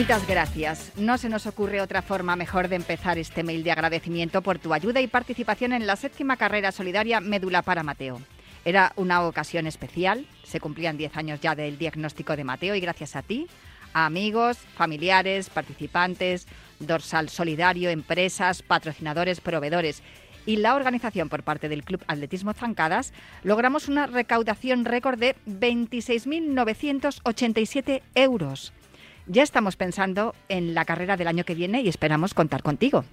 Infinitas gracias. No se nos ocurre otra forma mejor de empezar este mail de agradecimiento por tu ayuda y participación en la séptima carrera solidaria Médula para Mateo. Era una ocasión especial, se cumplían 10 años ya del diagnóstico de Mateo y gracias a ti, a amigos, familiares, participantes, dorsal solidario, empresas, patrocinadores, proveedores y la organización por parte del Club Atletismo Zancadas, logramos una recaudación récord de 26.987 euros. Ya estamos pensando en la carrera del año que viene y esperamos contar contigo.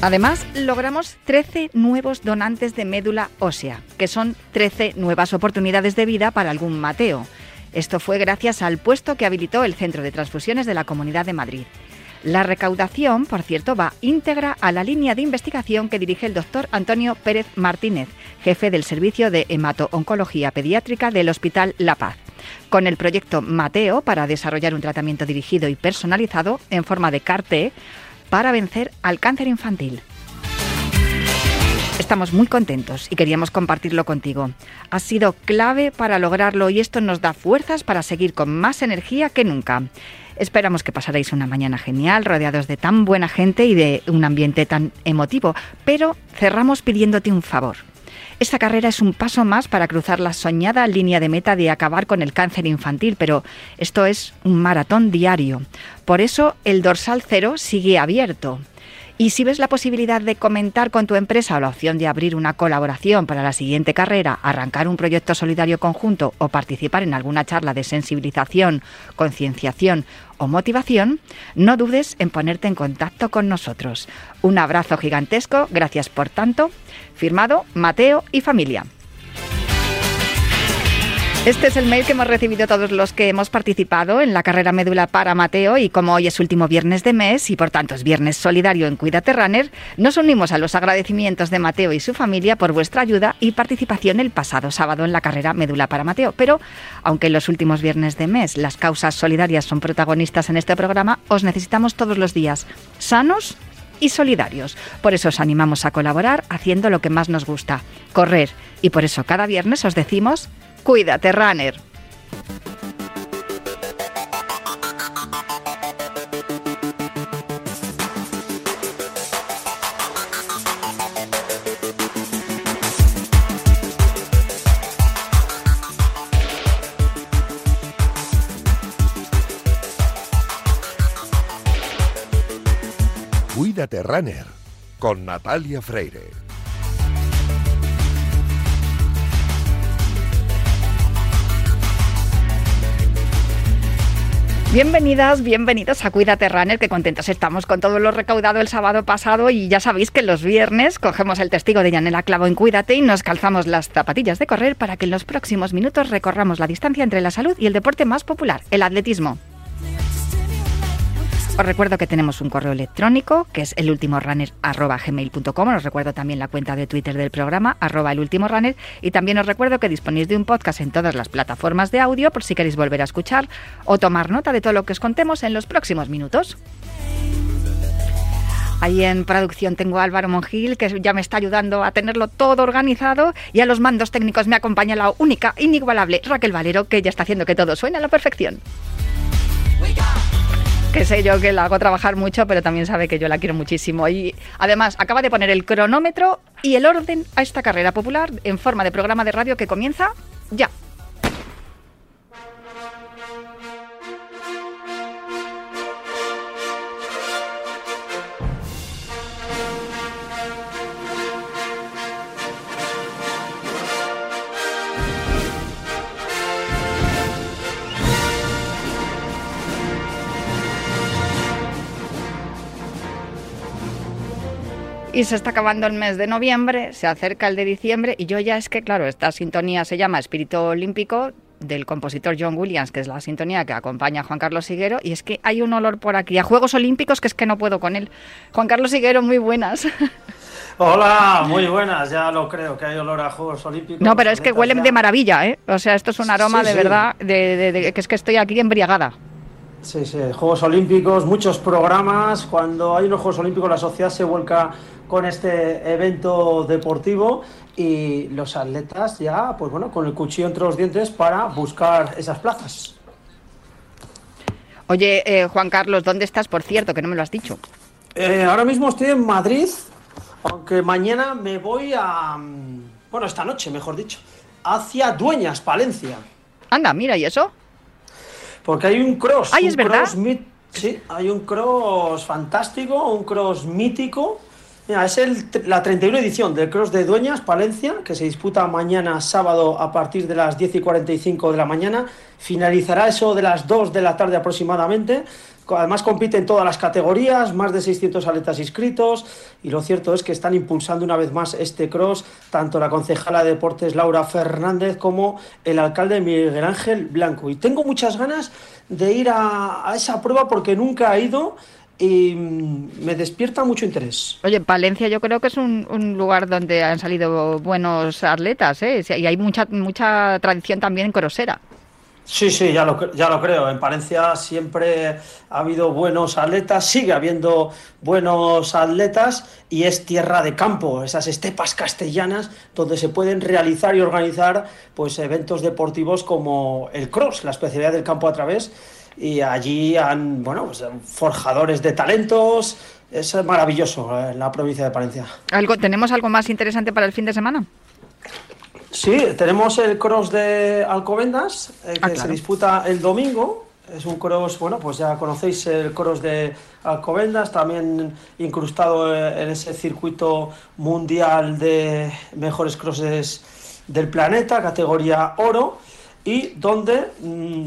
Además, logramos 13 nuevos donantes de médula ósea, que son 13 nuevas oportunidades de vida para algún Mateo. Esto fue gracias al puesto que habilitó el Centro de Transfusiones de la Comunidad de Madrid. La recaudación, por cierto, va íntegra a la línea de investigación que dirige el doctor Antonio Pérez Martínez, jefe del Servicio de Hemato-Oncología Pediátrica del Hospital La Paz, con el proyecto Mateo para desarrollar un tratamiento dirigido y personalizado en forma de CAR-T para vencer al cáncer infantil. Estamos muy contentos y queríamos compartirlo contigo. Ha sido clave para lograrlo y esto nos da fuerzas para seguir con más energía que nunca. Esperamos que pasaréis una mañana genial, rodeados de tan buena gente y de un ambiente tan emotivo, pero cerramos pidiéndote un favor. Esta carrera es un paso más para cruzar la soñada línea de meta de acabar con el cáncer infantil, pero esto es un maratón diario. Por eso el dorsal cero sigue abierto. Y si ves la posibilidad de comentar con tu empresa o la opción de abrir una colaboración para la siguiente carrera, arrancar un proyecto solidario conjunto o participar en alguna charla de sensibilización, concienciación o motivación, no dudes en ponerte en contacto con nosotros. Un abrazo gigantesco, gracias por tanto. Firmado Mateo y familia. Este es el mail que hemos recibido todos los que hemos participado en la carrera médula para Mateo y como hoy es último viernes de mes y por tanto es viernes solidario en Cuídate Runner, nos unimos a los agradecimientos de Mateo y su familia por vuestra ayuda y participación el pasado sábado en la carrera médula para Mateo. Pero aunque en los últimos viernes de mes las causas solidarias son protagonistas en este programa, os necesitamos todos los días sanos y solidarios. Por eso os animamos a colaborar haciendo lo que más nos gusta, correr. Y por eso cada viernes os decimos Cuídate, runner. Cuídate Runner con Natalia Freire. Bienvenidas, bienvenidos a Cuídate Runner, que contentos estamos con todo lo recaudado el sábado pasado y ya sabéis que los viernes cogemos el testigo de Yanela Clavo en Cuídate y nos calzamos las zapatillas de correr para que en los próximos minutos recorramos la distancia entre la salud y el deporte más popular, el atletismo. Os recuerdo que tenemos un correo electrónico que es elultimorunner.gmail.com. Os recuerdo también la cuenta de Twitter del programa, arroba elultimorunner. Y también os recuerdo que disponéis de un podcast en todas las plataformas de audio por si queréis volver a escuchar o tomar nota de todo lo que os contemos en los próximos minutos. Ahí en producción tengo a Álvaro Mongil, que ya me está ayudando a tenerlo todo organizado, y a los mandos técnicos me acompaña la única, inigualable Raquel Valero, que ya está haciendo que todo suene a la perfección que sé yo que la hago trabajar mucho, pero también sabe que yo la quiero muchísimo. Y además acaba de poner el cronómetro y el orden a esta carrera popular en forma de programa de radio que comienza ya. Y se está acabando el mes de noviembre, se acerca el de diciembre y yo ya es que, claro, esta sintonía se llama Espíritu Olímpico del compositor John Williams, que es la sintonía que acompaña a Juan Carlos Siguero, y es que hay un olor por aquí a Juegos Olímpicos que es que no puedo con él. Juan Carlos Siguero, muy buenas. Hola, muy buenas, ya lo creo, que hay olor a Juegos Olímpicos. No, pero es que huelen de maravilla, ¿eh? O sea, esto es un aroma de verdad, de, que es que estoy aquí embriagada. Sí, sí, Juegos Olímpicos, muchos programas. Cuando hay unos Juegos Olímpicos, la sociedad se vuelca con este evento deportivo y los atletas ya, pues bueno, con el cuchillo entre los dientes para buscar esas plazas. Oye, eh, Juan Carlos, ¿dónde estás, por cierto? Que no me lo has dicho. Eh, ahora mismo estoy en Madrid, aunque mañana me voy a... mm, Bueno, esta noche, mejor dicho, hacia Dueñas, Palencia. Anda, mira, ¿y eso? Porque hay un cross. Ay, un es verdad. cross Sí, hay un cross fantástico, un cross mítico. Mira, es el, la 31 edición del cross de Dueñas, Palencia, que se disputa mañana sábado a partir de las 10 y 45 de la mañana. Finalizará eso de las 2 de la tarde aproximadamente. Además compiten todas las categorías, más de 600 atletas inscritos y lo cierto es que están impulsando una vez más este cross tanto la concejala de deportes Laura Fernández como el alcalde Miguel Ángel Blanco. Y tengo muchas ganas de ir a, a esa prueba porque nunca he ido y mm, me despierta mucho interés. Oye, Palencia yo creo que es un, un lugar donde han salido buenos atletas, ¿eh? Y hay mucha, mucha tradición también en Corosera. Sí, sí, ya lo, creo. En Palencia siempre ha habido buenos atletas, sigue habiendo buenos atletas y es tierra de campo, esas estepas castellanas donde se pueden realizar y organizar pues eventos deportivos como el cross, la especialidad del campo a través. Y allí han, bueno, pues, forjadores de talentos. Es maravilloso eh, en la provincia de Palencia. ¿Algo, ¿Tenemos algo más interesante para el fin de semana? Sí, tenemos el cross de Alcobendas, eh, que Ah, se claro. disputa el domingo. Es un cross, bueno, pues ya conocéis el cross de Alcobendas, también incrustado eh, en ese circuito mundial de mejores crosses del planeta, categoría oro, y donde mm,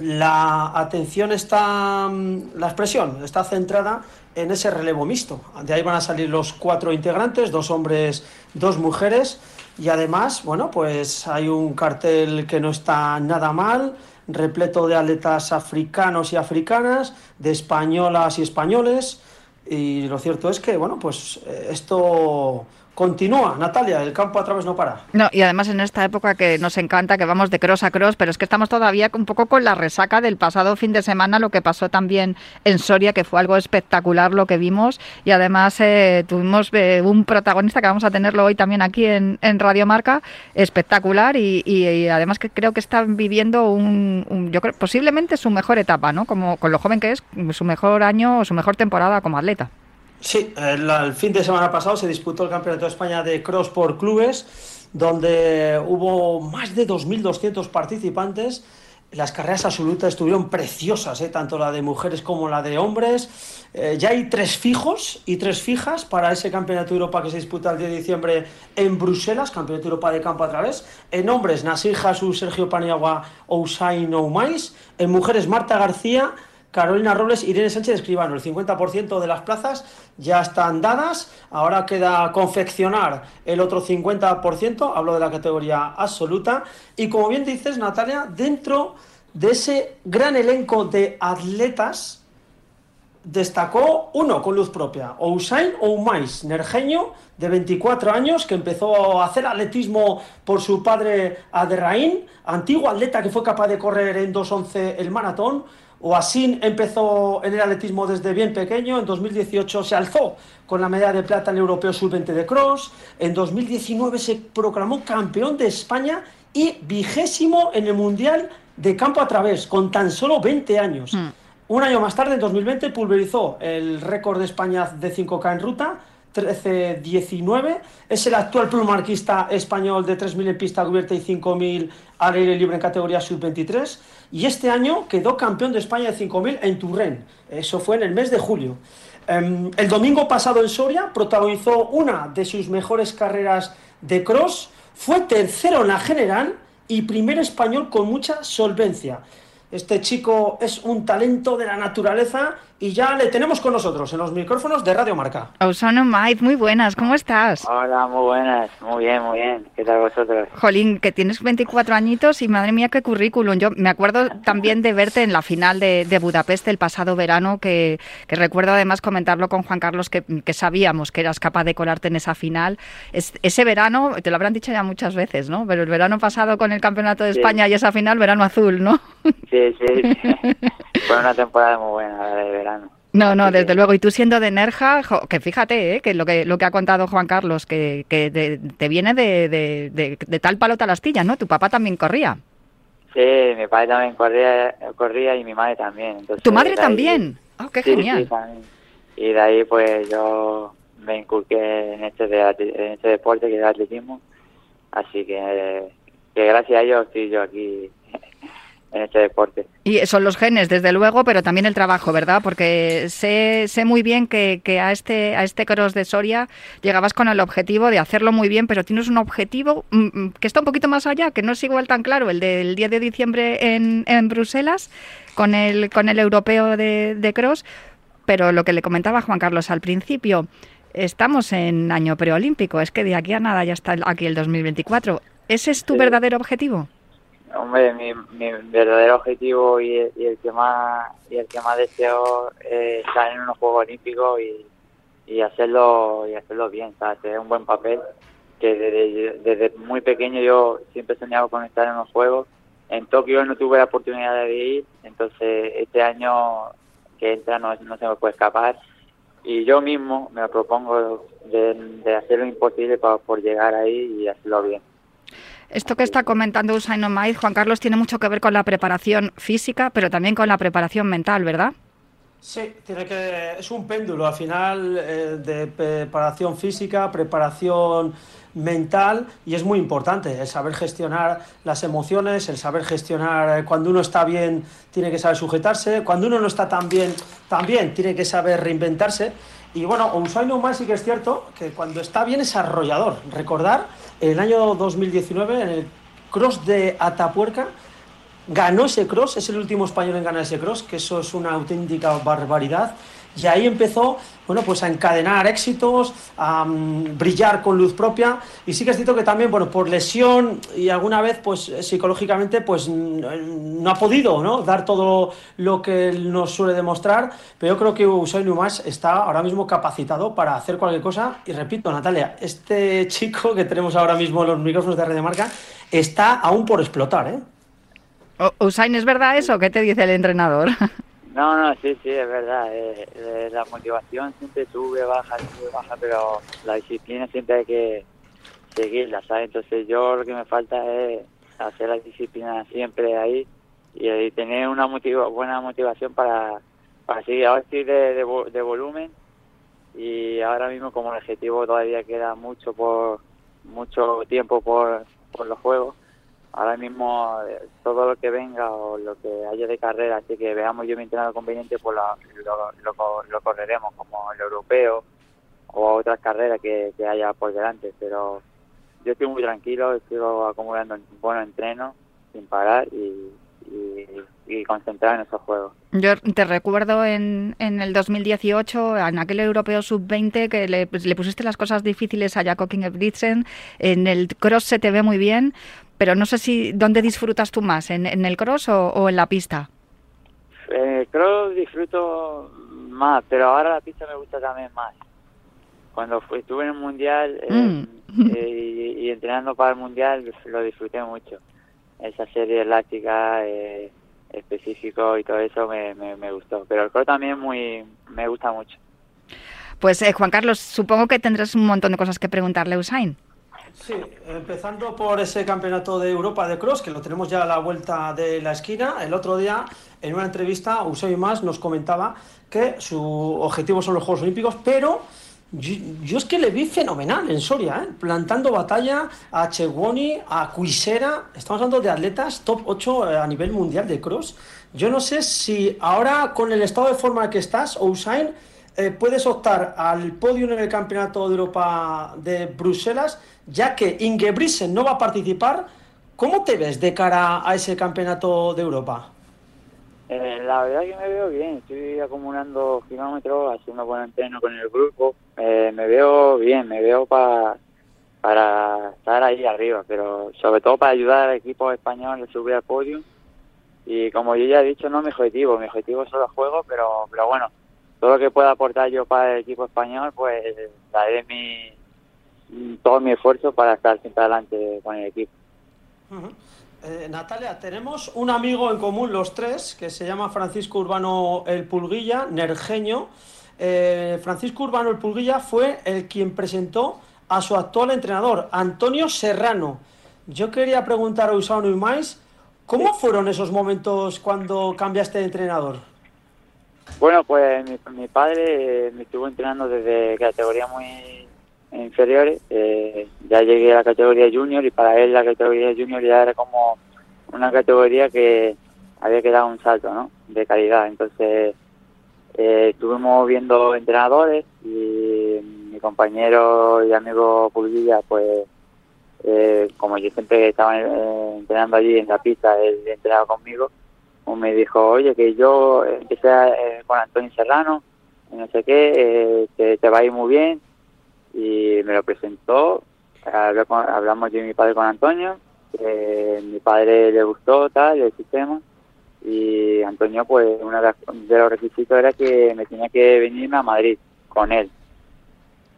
la atención está, mm, la expresión está centrada en ese relevo mixto. De ahí van a salir los cuatro integrantes, dos hombres, dos mujeres, y además, bueno, pues hay un cartel que no está nada mal, repleto de atletas africanos y africanas, de españolas y españoles, y lo cierto es que, bueno, pues eh, esto continúa, Natalia, el campo a través no para. No, y además en esta época que nos encanta, que vamos de cross a cross, pero es que estamos todavía un poco con la resaca del pasado fin de semana, lo que pasó también en Soria, que fue algo espectacular lo que vimos, y además eh, tuvimos eh, un protagonista que vamos a tenerlo hoy también aquí en, en Radio Marca, espectacular, y, además que creo que están viviendo un, un- yo creo, posiblemente su mejor etapa, ¿no? Como con lo joven que es, su mejor año o su mejor temporada como atleta. Sí, el, el fin de semana pasado se disputó el Campeonato de España de Cross por clubes, donde hubo más de 2.200 participantes. Las carreras absolutas estuvieron preciosas, ¿eh? tanto la de mujeres como la de hombres. Eh, ya hay tres fijos y tres fijas para ese Campeonato de Europa que se disputa el 10 de diciembre en Bruselas, Campeonato de Europa de campo a través. En hombres, Nasir Jesús, Sergio Paniagua, Ousain Oumais. En mujeres, Marta García, Carolina Robles, Irene Sánchez Escribano. El 50% de las plazas ya están dadas. Ahora queda confeccionar el otro 50%. Hablo de la categoría absoluta. Y como bien dices, Natalia, dentro de ese gran elenco de atletas, destacó uno con luz propia, Ousain Oumais, nerjeño de 24 años que empezó a hacer atletismo por su padre Aderraín, antiguo atleta que fue capaz de correr en 2.11 el maratón. Oasin empezó en el atletismo desde bien pequeño, en 2018 se alzó con la medalla de plata en el Europeo Sub-20 de Cross, en 2019 se proclamó campeón de España y vigésimo en el Mundial de campo a través, con tan solo 20 años. Mm. Un año más tarde, en 2020, pulverizó el récord de España de 5K en ruta, 13-19. Es el actual plumarquista español de 3.000 en pista cubierta y 5.000 al aire libre en categoría sub-23. Y este año quedó campeón de España de 5.000 en Turren. Eso fue en el mes de julio. Em, el domingo pasado en Soria protagonizó una de sus mejores carreras de cross. Fue tercero en la general y primer español con mucha solvencia. Este chico es un talento de la naturaleza y ya le tenemos con nosotros en los micrófonos de Radio Marca. Ausano Mait, muy buenas, ¿cómo estás? Hola, muy buenas, muy bien, muy bien. ¿Qué tal vosotros? Jolín, que tienes 24 añitos y madre mía qué currículum. Yo me acuerdo también de verte en la final de, de Budapest el pasado verano, que, que recuerdo además comentarlo con Juan Carlos, que, que sabíamos que eras capaz de colarte en esa final. Es- ese verano, te lo habrán dicho ya muchas veces, ¿no? Pero el verano pasado con el Campeonato de Sí. España y esa final, verano azul, ¿no? Sí, sí, sí. Fue una temporada muy buena la de verano. No, no, desde luego. Y tú siendo de Nerja, que fíjate, ¿eh? que lo que lo que ha contado Juan Carlos, que, que de- te viene de, de, de- de tal palo tal astilla, ¿no? Tu papá también corría. Sí, mi padre también corría, corría y mi madre también. Entonces, ¿Tu madre ahí- también? Oh, qué Sí, sí, genial. también. Y de ahí pues yo me inculqué en este, en este deporte que es el atletismo. Así que, que gracias a ellos estoy yo aquí en este deporte. Y son los genes, desde luego, pero también el trabajo, ¿verdad? Porque sé, sé muy bien que, que a este a este cross de Soria llegabas con el objetivo de hacerlo muy bien, pero tienes un objetivo mm, mm, que está un poquito más allá, que no es igual tan claro, el del 10 de diciembre en, en Bruselas, con el, con el europeo de, de cross, pero lo que le comentaba Juan Carlos al principio, estamos en año preolímpico, es que de aquí a nada ya está aquí el 2024. ¿Ese es tu Sí. verdadero objetivo? Hombre, mi, mi verdadero objetivo y, el- que más y el que más deseo es estar en unos Juegos Olímpicos y, y hacerlo y hacerlo bien, ¿sabes? Tener un buen papel. Que desde, desde muy pequeño yo siempre he soñado con estar en los Juegos. En Tokio no tuve la oportunidad de ir, entonces este año que entra no, no se me puede escapar. Y yo mismo me propongo de, de hacer lo imposible para, por llegar ahí y hacerlo bien. Esto que está comentando Usain Omaiz, Juan Carlos, tiene mucho que ver con la preparación física, pero también con la preparación mental, ¿verdad? Sí, tiene que es un péndulo al final eh, de preparación física, preparación mental y es muy importante el saber gestionar las emociones, el saber gestionar eh, cuando uno está bien tiene que saber sujetarse, cuando uno no está tan bien también tiene que saber reinventarse y bueno, Usain Bolt sí que es cierto que cuando está bien es arrollador. Recordar el año 2019 en el cross de Atapuerca ganó ese cross, es el último español en ganar ese cross, que eso es una auténtica barbaridad. Y ahí empezó, bueno, pues a encadenar éxitos, a mm, brillar con luz propia. Y sí que es cierto que también, bueno, por lesión y alguna vez, pues eh, psicológicamente, pues no ha podido, ¿no? Dar todo lo que nos suele demostrar. Pero yo creo que Usain Umas está ahora mismo capacitado para hacer cualquier cosa. Y repito, Natalia, este chico que tenemos ahora mismo en los micrófonos de Red Marca está aún por explotar, ¿eh? Usain, ¿es verdad eso? ¿Qué te dice el entrenador? No, no, sí, sí, es verdad. eh, eh, la motivación siempre sube, baja, sube, baja, pero la disciplina siempre hay que seguirla, ¿sabes? Entonces yo lo que me falta es hacer la disciplina siempre ahí y, y tener una motiva- buena motivación para, seguir. Ahora estoy de, de, vo- de volumen y ahora mismo como el objetivo todavía queda mucho por mucho tiempo por los juegos ahora mismo eh, todo lo que venga o lo que haya de carrera, así que veamos yo mi entrenador conveniente, pues la- lo, lo, lo correremos como el europeo o otras carreras que, haya por delante, pero yo estoy muy tranquilo, estoy acumulando buenos entrenos sin parar y, y, concentrado en esos juegos. Yo te recuerdo en, en el 2018, en aquel europeo sub-20, que le, le pusiste las cosas difíciles a Jakob Ingebrigtsen. En el cross se te ve muy bien, pero no sé si dónde disfrutas tú más, en, en el cross o, o en la pista. Eh, creo que disfruto más, pero ahora la pista me gusta también más. Cuando fui, estuve en el mundial eh, Mm. eh, y, y entrenando para el mundial lo disfruté mucho. Esa serie elástica, eh, específico y todo eso me, me, me gustó. Pero el cross también muy me gusta mucho. Pues eh, Juan Carlos, supongo que tendrás un montón de cosas que preguntarle a Usain. Sí, empezando por ese campeonato de Europa de cross, que lo tenemos ya a la vuelta de la esquina. El otro día, en una entrevista, Eusebio Más nos comentaba que su objetivo son los Juegos Olímpicos, pero yo, yo es que le vi fenomenal en Soria, ¿eh? plantando batalla a Chewoni, a Cuisera. Estamos hablando de atletas top 8 a nivel mundial de cross. Yo no sé si ahora, con el estado de forma que estás, Usain, eh, puedes optar al podio en el Campeonato de Europa de Bruselas, ya que Ingebrigtsen no va a participar. ¿Cómo te ves de cara a ese Campeonato de Europa? Eh, la verdad que me veo bien, estoy acumulando kilómetros, haciendo buen entreno con el grupo, eh, me veo bien, me veo para para estar ahí arriba, pero sobre todo para ayudar al equipo español a subir al podio. Y como yo ya he dicho, no mi objetivo, mi objetivo son los juegos, pero, pero bueno, todo lo que pueda aportar yo para el equipo español, pues daré mi, todo mi esfuerzo para estar siempre adelante con el equipo. Eh, Natalia, tenemos un amigo en común los tres que se llama Francisco Urbano El Pulguilla, nergeño. Eh, Francisco Urbano El Pulguilla fue el quien presentó a su actual entrenador, Antonio Serrano. Yo quería preguntar a Usano Imais, ¿Cómo fueron esos momentos cuando cambiaste de entrenador? Bueno, pues mi, padre me estuvo entrenando desde categorías muy inferiores. Eh, ya llegué a la categoría junior y para él la categoría junior ya era como una categoría que había que dar un salto ¿no? de calidad. Entonces eh, estuvimos viendo entrenadores y mi compañero y amigo Pulvilla, pues eh, como yo siempre estaba eh, entrenando allí en la pista, él entrenaba conmigo, pues me dijo, oye, que yo empecé eh, con Antonio Serrano, no sé qué, que te va a ir muy bien, y me lo presentó, hablamos yo y mi padre con Antonio, mi padre le gustó tal, el sistema, y Antonio, pues uno de los requisitos era que me tenía que venirme a Madrid con él.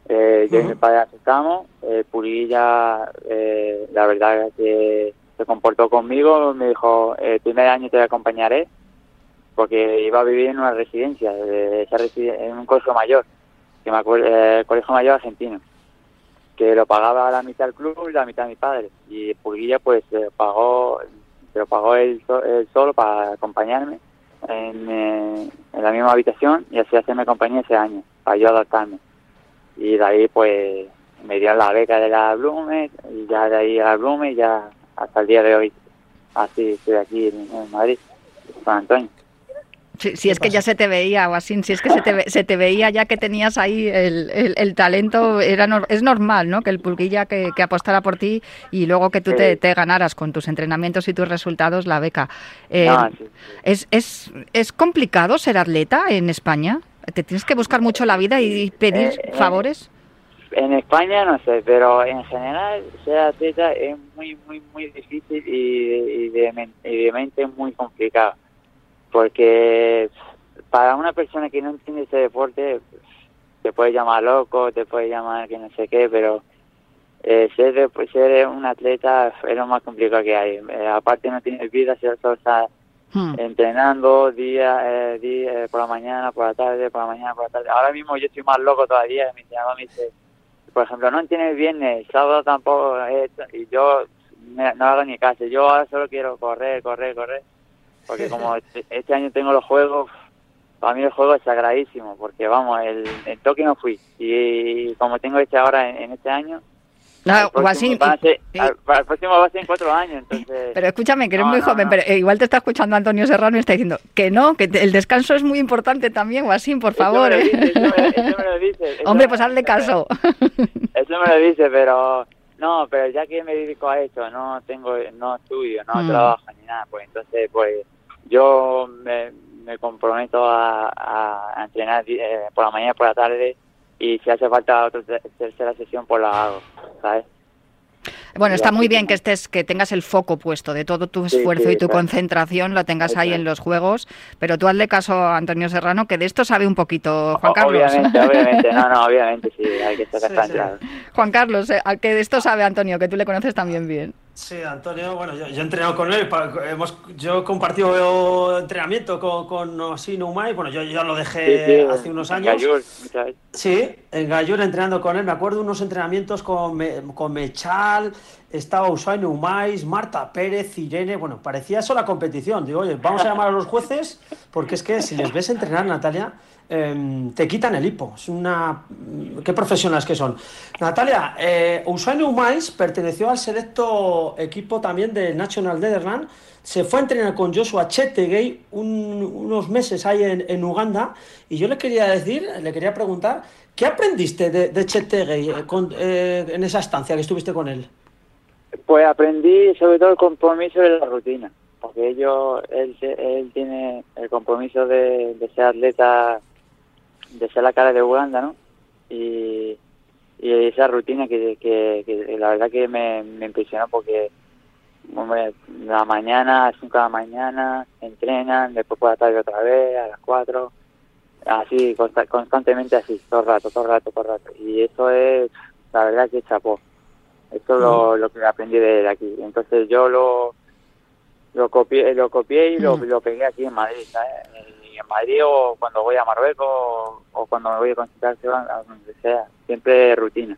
Eh, yo y mi padre aceptamos, eh, Purilla, eh, la verdad es que se comportó conmigo, me dijo, el primer año te acompañaré, porque iba a vivir en una residencia, en un colegio mayor, que me acuerdo, el colegio mayor argentino, que lo pagaba la mitad del club y la mitad mi padre, y Purilla pues pagó, se lo pagó él, solo para acompañarme en, en, la misma habitación y así hacerme compañía ese año, para yo adaptarme y de ahí pues me dieron la beca de la Blume y ya de ahí a la Blume ya hasta el día de hoy así estoy aquí en, Madrid con Antonio. Si, es que ya se te veía, o así, si es que se te, se te veía ya que tenías ahí el, el, talento, era es normal, ¿no? Que el pulguilla que, que, apostara por ti y luego que tú te, te, ganaras con tus entrenamientos y tus resultados la beca. Eh, ¿es, es, ¿Es complicado ser atleta en España? ¿Te tienes que buscar mucho la vida y pedir eh, eh, favores? En España no sé, pero en general ser atleta es muy, muy, muy difícil y, de, mente muy complicado. Porque para una persona que no entiende ese deporte, te puede llamar loco, te puede llamar que no sé qué, pero eh, ser, ser un atleta es lo más complicado que hay. aparte no tienes vida, solo estás Hmm. entrenando día, eh, día, eh, por la mañana, por la tarde, por la mañana, por la tarde. Ahora mismo yo estoy más loco todavía. Mi entrenador me dice, por ejemplo, no entiendes viernes, sábado tampoco, y yo no hago ni caso. Yo ahora solo quiero correr, correr, correr. Porque como este, este, año tengo los juegos, para mí el juego es sagradísimo, porque vamos, el, el toque no fui. Y, como tengo este ahora en este año, no, el próximo, va a ser, el próximo va a ser en cuatro años, entonces... Pero escúchame, que eres muy joven, pero eh, igual te está escuchando Antonio Serrano y está diciendo que no, que el descanso es muy importante también, Guasín, por favor. Eso me, lo dice, Hombre, pues hazle caso. Eso me lo dice, pero... No, pero ya que me dedico a esto, no tengo, no estudio, no mm. trabajo ni nada, pues entonces, pues yo me, me comprometo a, a entrenar eh, por la mañana y por la tarde y si hace falta otra tercera sesión, pues la hago, ¿sabes? Bueno, está muy bien que estés, que tengas el foco puesto de todo tu esfuerzo y tu concentración, lo tengas ahí en los juegos, pero tú hazle caso a Antonio Serrano, que de esto sabe un poquito, Juan Carlos. Obviamente, obviamente, no, no, obviamente, sí, hay que estar sí, Juan Carlos, eh, que de esto sabe Antonio, que tú le conoces también bien. Sí, Antonio, bueno, yo, he entrenado con él, hemos, yo he compartido entrenamiento con, con así Numay, bueno, yo ya lo dejé hace unos años. sí, en Gallur entrenando con él, me acuerdo unos entrenamientos con, con Mechal, estaba Usain Numais, Marta Pérez, Irene, bueno, parecía eso la competición, digo, oye, vamos a llamar a los jueces, porque es que si les ves entrenar, Natalia, Em, te quitan el hipo. Una. Qué profesionales que son. Natalia, eh, Usain Umais perteneció al selecto equipo también de National Netherlands. Se fue a entrenar con Joshua Chetegei unos meses ahí en, Uganda. Y yo le quería decir, le quería preguntar, ¿qué aprendiste de, de Chetegei eh, eh, en esa estancia que estuviste con él? Pues aprendí sobre todo el compromiso de la rutina. Porque ellos, él tiene el compromiso de ser atleta de ser la cara de Uganda, ¿no? Y, esa rutina que, que, la verdad que me, impresionó porque hombre, la mañana, a las 5 de la mañana, entrenan, después por la tarde otra vez, a las 4, así, constantemente así, todo el rato, todo el rato, todo el rato. Y eso es, la verdad que chapó. Eso es lo, lo que aprendí de aquí. Entonces yo lo, lo copié, lo copié y lo, mm. lo pegué aquí en Madrid, ¿sabes? Madrid o cuando voy a Marruecos o, cuando me voy a consultar a donde sea, siempre rutina.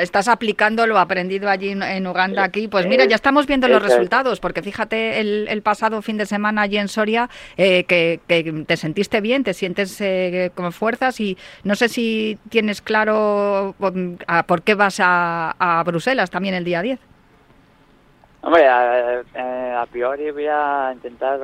estás aplicando lo aprendido allí en, Uganda aquí. Pues mira, ya estamos viendo los resultados, porque fíjate el, pasado fin de semana allí en Soria eh, que, te sentiste bien, te sientes eh, con fuerzas y no sé si tienes claro por, qué vas a, Bruselas también el día 10. Hombre, a, priori voy a intentar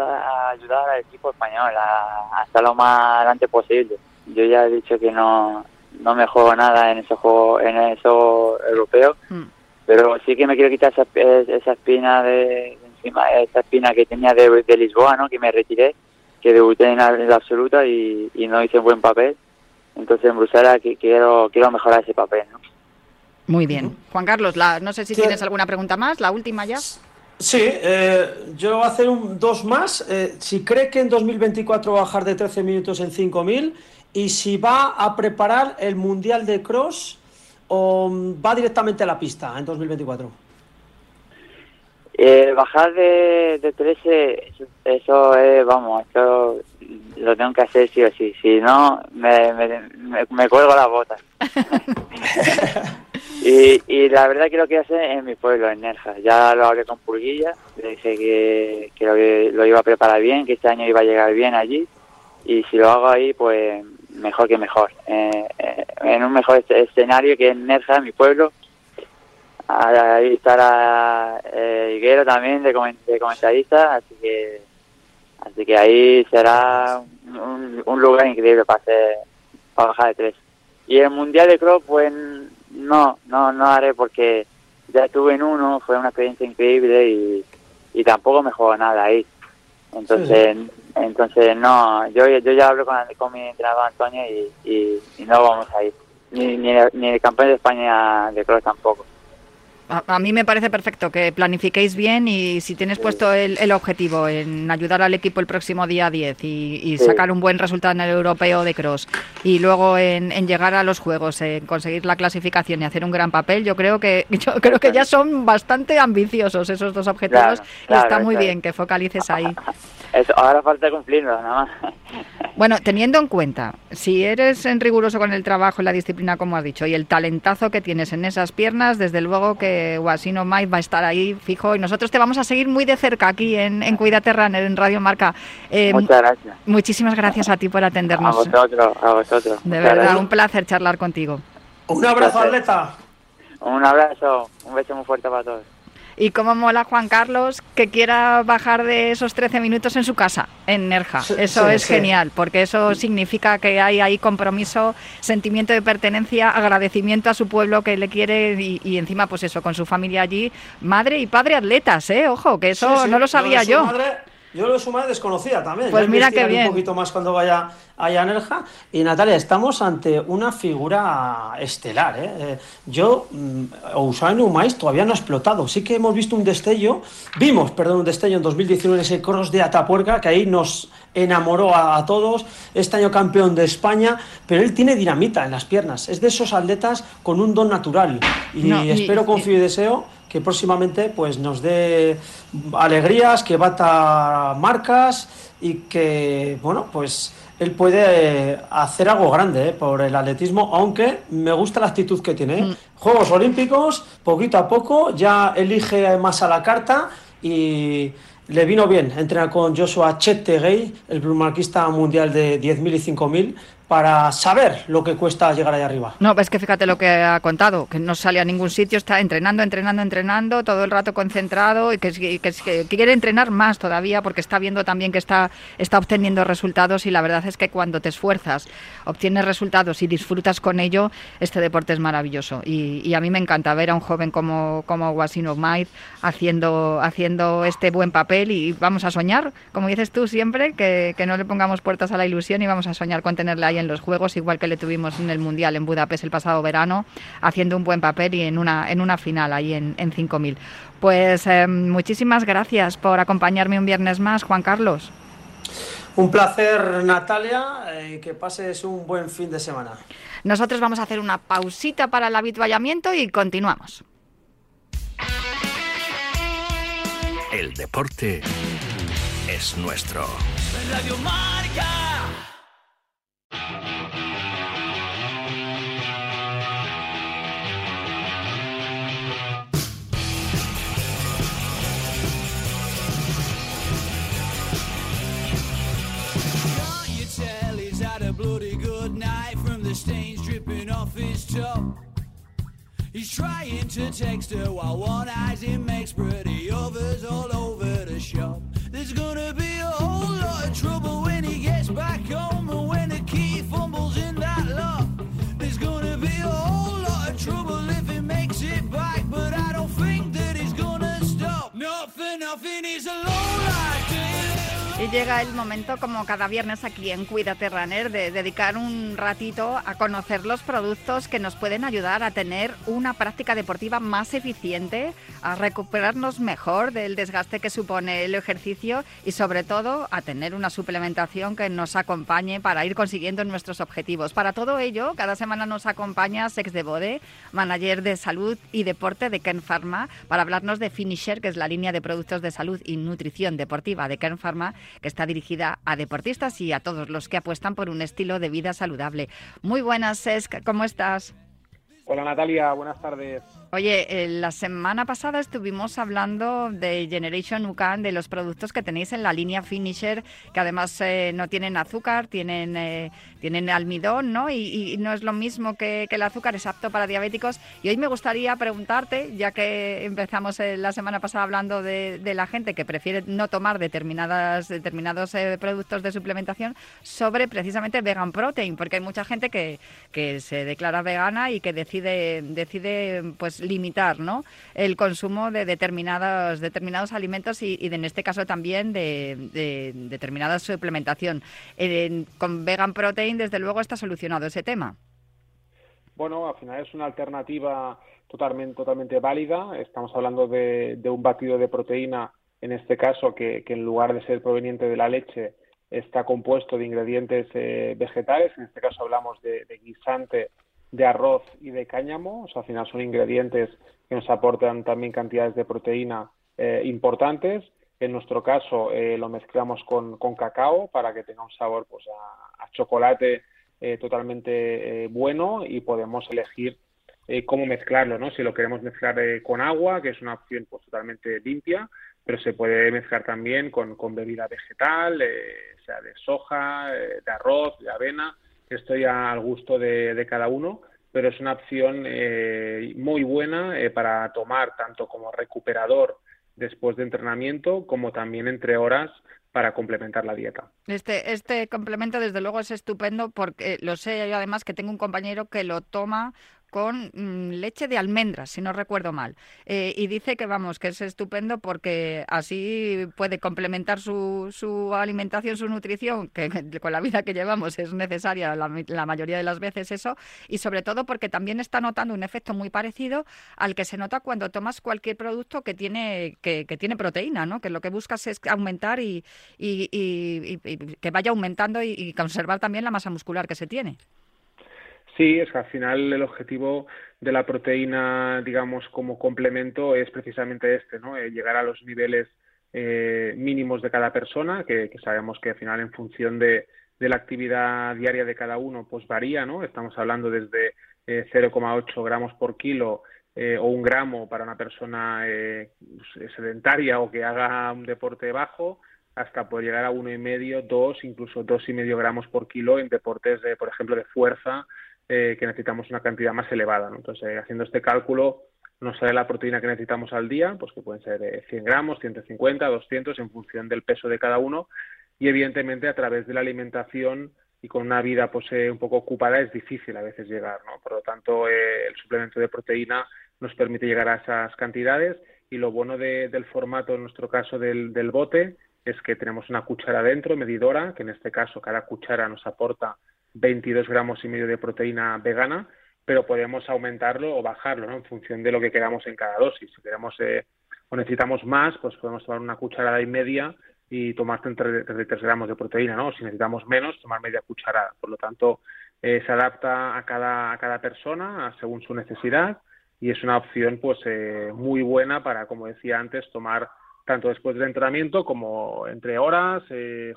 ayudar al equipo español a, estar lo más adelante posible. Yo ya he dicho que no, no me juego nada en ese juego, en eso europeo, hmm. pero sí que me quiero quitar esa, esa espina de, encima, esa espina que tenía de, Lisboa, ¿no? Que me retiré, que debuté en la, absoluta y, no hice un buen papel. Entonces en Bruselas quiero quiero mejorar ese papel, ¿no? Muy bien. Juan Carlos, la, no sé si tienes alguna pregunta más, la última ya. Sí, eh, yo voy a hacer un, dos más. Eh, si cree que en 2024 va a bajar de 13 minutos en 5000 y si va a preparar el Mundial de Cross o va directamente a la pista en 2024. Eh, bajar de, de 13, eso es, vamos, eso lo tengo que hacer sí o sí. Si no, me, me, me, cuelgo las botas. y, y la verdad que lo quiero hacer en mi pueblo, en Nerja. Ya lo hablé con Purguilla, le dije que, que lo, iba a preparar bien, que este año iba a llegar bien allí. Y si lo hago ahí, pues mejor que mejor. Eh, eh, en un mejor escenario que en Nerja, mi pueblo. Ahí estará eh, Higuero también de, comentarista, así que así que ahí será un, lugar increíble para hacer para bajar de tres. Y el mundial de cross, pues no, no, no haré porque ya estuve en uno, fue una experiencia increíble y, y tampoco me juego nada ahí. Entonces, entonces no, yo, yo ya hablo con, con mi entrenador Antonio y, y, no vamos a ir. Ni, ni, ni el campeón de España de cross tampoco. A, mí me parece perfecto que planifiquéis bien y si tienes puesto el, el objetivo en ayudar al equipo el próximo día 10 y, sacar un buen resultado en el europeo de cross y luego en, llegar a los juegos, en conseguir la clasificación y hacer un gran papel, yo creo que yo creo que ya son bastante ambiciosos esos dos objetivos y está muy bien que focalices ahí. Eso, ahora falta cumplirlo, nada más. Bueno, teniendo en cuenta, si eres en riguroso con el trabajo y la disciplina, como has dicho, y el talentazo que tienes en esas piernas, desde luego que Guasino Mike va a estar ahí fijo y nosotros te vamos a seguir muy de cerca aquí en, en Cuídate Runner, en Radio Marca. Eh, Muchas gracias. Muchísimas gracias a ti por atendernos. A vosotros, a vosotros. De verdad, un placer charlar contigo. Un abrazo, atleta. Un abrazo, un beso muy fuerte para todos. Y cómo mola Juan Carlos que quiera bajar de esos 13 minutos en su casa, en Nerja. Eso es genial, porque eso significa que hay ahí compromiso, sentimiento de pertenencia, agradecimiento a su pueblo que le quiere y, encima, pues eso, con su familia allí. Madre y padre atletas, ¿eh? Ojo, que eso no lo sabía yo. Yo lo de su madre desconocida también. Pues mira que bien. Un poquito más cuando vaya a Nerja. Y Natalia, estamos ante una figura estelar. ¿eh? eh yo, mm, Usain Umais todavía no ha explotado. Sí que hemos visto un destello, vimos, perdón, un destello en 2019 en ese cross de Atapuerca, que ahí nos enamoró a, todos. Este año campeón de España, pero él tiene dinamita en las piernas. Es de esos atletas con un don natural. Y, espero, confío y deseo que próximamente pues nos dé alegrías, que bata marcas y que, bueno, pues él puede hacer algo grande eh, por el atletismo, aunque me gusta la actitud que tiene. Eh. Mm. Juegos Olímpicos, poquito a poco, ya elige más a la carta y le vino bien entrenar con Joshua Chettegay, el plumarquista mundial de 10.000 y 5.000, para saber lo que cuesta llegar allá arriba. No, es que fíjate lo que ha contado, que no sale a ningún sitio, está entrenando, entrenando, entrenando, todo el rato concentrado y que, quiere entrenar más todavía porque está viendo también que está, está obteniendo resultados y la verdad es que cuando te esfuerzas, obtienes resultados y disfrutas con ello, este deporte es maravilloso. Y, a mí me encanta ver a un joven como, como Wasino Maid haciendo, haciendo este buen papel y vamos a soñar, como dices tú siempre, que, que no le pongamos puertas a la ilusión y vamos a soñar con tenerle ahí en los Juegos, igual que le tuvimos en el Mundial en Budapest el pasado verano, haciendo un buen papel y en una, en una final ahí en, en 5.000. Pues eh, muchísimas gracias por acompañarme un viernes más, Juan Carlos. Un placer, Natalia, y que pases un buen fin de semana. Nosotros vamos a hacer una pausita para el habituallamiento y continuamos. El deporte es nuestro. Radio a his top. He's trying to text her while one eyes him makes pretty others all over the shop. There's gonna be a whole lot of trouble when he gets back home and when the key fumbles in that lock. There's gonna be a whole lot of trouble if he makes it back, but I don't think that he's gonna stop. Not for nothing, he's a lowlife. Y llega el momento, como cada viernes aquí en Cuídate Runner, de dedicar un ratito a conocer los productos que nos pueden ayudar a tener una práctica deportiva más eficiente, a recuperarnos mejor del desgaste que supone el ejercicio y sobre todo a tener una suplementación que nos acompañe para ir consiguiendo nuestros objetivos. Para todo ello, cada semana nos acompaña Sex de Bode, manager de salud y deporte de Ken Pharma, para hablarnos de Finisher, que es la línea de productos de salud y nutrición deportiva de Ken Pharma que está dirigida a deportistas y a todos los que apuestan por un estilo de vida saludable. Muy buenas, Cesc, ¿cómo estás? Hola Natalia, buenas tardes. Oye, eh, la semana pasada estuvimos hablando de Generation UCAN, de los productos que tenéis en la línea Finisher, que además eh, no tienen azúcar, tienen, eh, tienen almidón, ¿no? Y, no es lo mismo que, el azúcar, es apto para diabéticos. Y hoy me gustaría preguntarte, ya que empezamos la semana pasada hablando de, la gente que prefiere no tomar determinadas, determinados productos de suplementación, sobre precisamente vegan protein, porque hay mucha gente que, que se declara vegana y que decide, decide pues limitar ¿no? el consumo de determinados, determinados alimentos y, en este caso también de, determinada suplementación. con Vegan Protein, desde luego, está solucionado ese tema. Bueno, al final es una alternativa totalmente, totalmente válida. Estamos hablando de, un batido de proteína, en este caso, que, en lugar de ser proveniente de la leche, está compuesto de ingredientes eh, vegetales. En este caso hablamos de guisante de arroz y de cáñamo, o sea, al final son ingredientes que nos aportan también cantidades de proteína eh, importantes. En nuestro caso eh, lo mezclamos con, con, cacao para que tenga un sabor pues, a, chocolate eh, totalmente bueno y podemos elegir cómo mezclarlo, ¿no? Si lo queremos mezclar con agua, que es una opción pues, totalmente limpia, pero se puede mezclar también con, con bebida vegetal, sea de soja, de arroz, de avena, esto ya al gusto de, cada uno, pero es una opción eh, muy buena eh, para tomar tanto como recuperador después de entrenamiento como también entre horas para complementar la dieta. Este, este complemento, desde luego, es estupendo porque lo sé yo además que tengo un compañero que lo toma con mm, leche de almendras, si no recuerdo mal. Eh, y dice que vamos, que es estupendo porque así puede complementar su, su alimentación, su nutrición, que con la vida que llevamos es necesaria la, mayoría de las veces eso, y sobre todo porque también está notando un efecto muy parecido al que se nota cuando tomas cualquier producto que tiene, que, tiene proteína, ¿no? que lo que buscas es aumentar y, y que vaya aumentando y conservar también la masa muscular que se tiene. Sí, es que al final el objetivo de la proteína, digamos, como complemento es precisamente este, ¿no? Eh, llegar a los niveles eh, mínimos de cada persona, que, sabemos que al final en función de, la actividad diaria de cada uno, pues varía, ¿no? Estamos hablando desde 0,8 eh, gramos por kilo o un gramo para una persona sedentaria o que haga un deporte bajo, hasta poder llegar a uno y medio, dos, incluso dos y medio gramos por kilo en deportes, de, por ejemplo, de fuerza eh, que necesitamos una cantidad más elevada. Entonces, eh, haciendo este cálculo, nos sale la proteína que necesitamos al día, pues que pueden ser 100 eh, gramos, 150, 200, en función del peso de cada uno. Y evidentemente, a través de la alimentación y con una vida pues, un poco ocupada, es difícil a veces llegar. ¿no? Por lo tanto, el suplemento de proteína nos permite llegar a esas cantidades. Y lo bueno del formato, en nuestro caso, del, del bote, es que tenemos una cuchara dentro, medidora, que en este caso cada cuchara nos aporta 22 gramos y medio de proteína vegana, pero podemos aumentarlo o bajarlo en función de lo que queramos en cada dosis. Si queremos eh, o necesitamos más, pues podemos tomar una cucharada y media y tomar 33 gramos de proteína, ¿no? Si necesitamos menos, tomar media cucharada. Por lo tanto, eh, se adapta a cada, a cada persona según su necesidad y es una opción pues eh, muy buena para, como decía antes, tomar tanto después del entrenamiento como entre horas,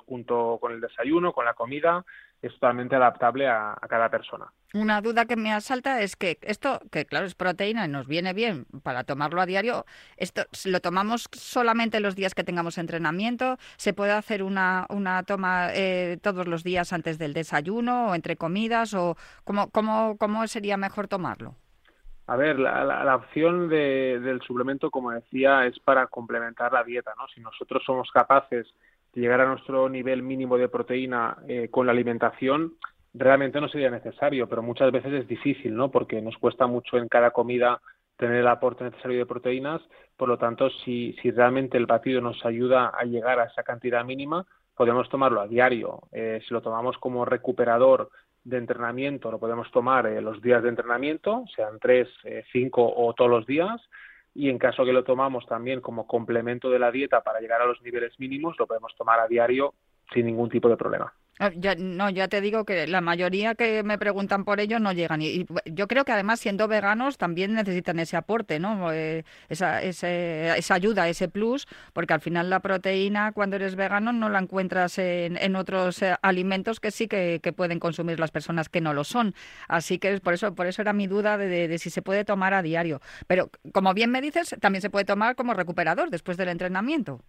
junto con el desayuno, con la comida, es totalmente adaptable a, cada persona. Una duda que me asalta es que esto, que claro es proteína y nos viene bien para tomarlo a diario, esto lo tomamos solamente los días que tengamos entrenamiento, se puede hacer una, una toma eh, todos los días antes del desayuno o entre comidas o cómo, cómo, cómo sería mejor tomarlo. A ver, la, la, opción de, del suplemento, como decía, es para complementar la dieta, ¿no? Si nosotros somos capaces de llegar a nuestro nivel mínimo de proteína eh, con la alimentación, realmente no sería necesario, pero muchas veces es difícil, ¿no? Porque nos cuesta mucho en cada comida tener el aporte necesario de proteínas, por lo tanto, si, si realmente el batido nos ayuda a llegar a esa cantidad mínima, podemos tomarlo a diario. Eh, si lo tomamos como recuperador de entrenamiento lo podemos tomar eh, los días de entrenamiento, sean tres, eh, cinco o todos los días, y en caso que lo tomamos también como complemento de la dieta para llegar a los niveles mínimos, lo podemos tomar a diario sin ningún tipo de problema. Ah, ya, no, ya te digo que la mayoría que me preguntan por ello no llegan. Y, yo creo que además, siendo veganos, también necesitan ese aporte, ¿no? Eh, esa, esa ayuda, ese plus, porque al final la proteína, cuando eres vegano, no la encuentras en, otros eh, alimentos que sí que, pueden consumir las personas que no lo son. Así que por eso, por eso era mi duda de, de si se puede tomar a diario. Pero, como bien me dices, también se puede tomar como recuperador después del entrenamiento.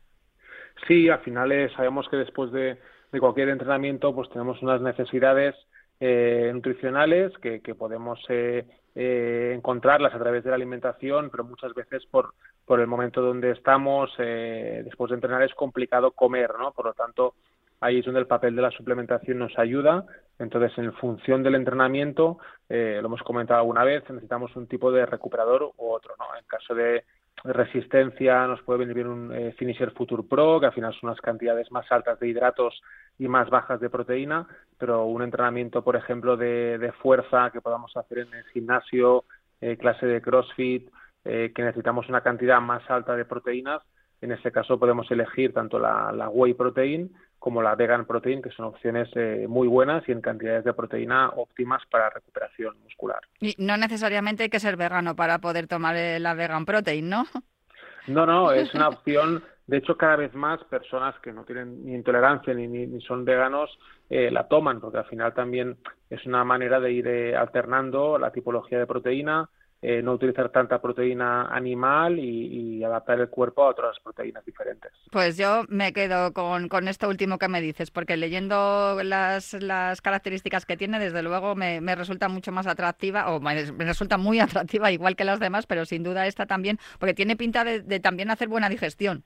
Sí, al final eh, sabemos que después de de cualquier entrenamiento, pues tenemos unas necesidades eh, nutricionales que, podemos eh, eh, encontrarlas a través de la alimentación, pero muchas veces por, por el momento donde estamos, después de entrenar, es complicado comer, ¿no? Por lo tanto, ahí es donde el papel de la suplementación nos ayuda. Entonces, en función del entrenamiento, lo hemos comentado alguna vez, necesitamos un tipo de recuperador u otro, ¿no? En caso de resistencia nos puede venir bien un eh, Finisher Future Pro, que al final son unas cantidades más altas de hidratos y más bajas de proteína, pero un entrenamiento, por ejemplo, de, de fuerza que podamos hacer en el gimnasio, eh, clase de CrossFit, eh, que necesitamos una cantidad más alta de proteínas, en ese caso podemos elegir tanto la, la whey protein como la vegan protein, que son opciones eh, muy buenas y en cantidades de proteína óptimas para recuperación muscular. Y no necesariamente hay que ser vegano para poder tomar eh, la vegan protein, ¿no? No, no, es una opción. De hecho, cada vez más personas que no tienen ni intolerancia ni, ni, son veganos eh, la toman, porque al final también es una manera de ir alternando la tipología de proteína, eh, no utilizar tanta proteína animal y, adaptar el cuerpo a otras proteínas diferentes. Pues yo me quedo con, con esto último que me dices, porque leyendo las, las características que tiene, desde luego me, resulta mucho más atractiva, o me, resulta muy atractiva, igual que las demás, pero sin duda esta también, porque tiene pinta de, también hacer buena digestión.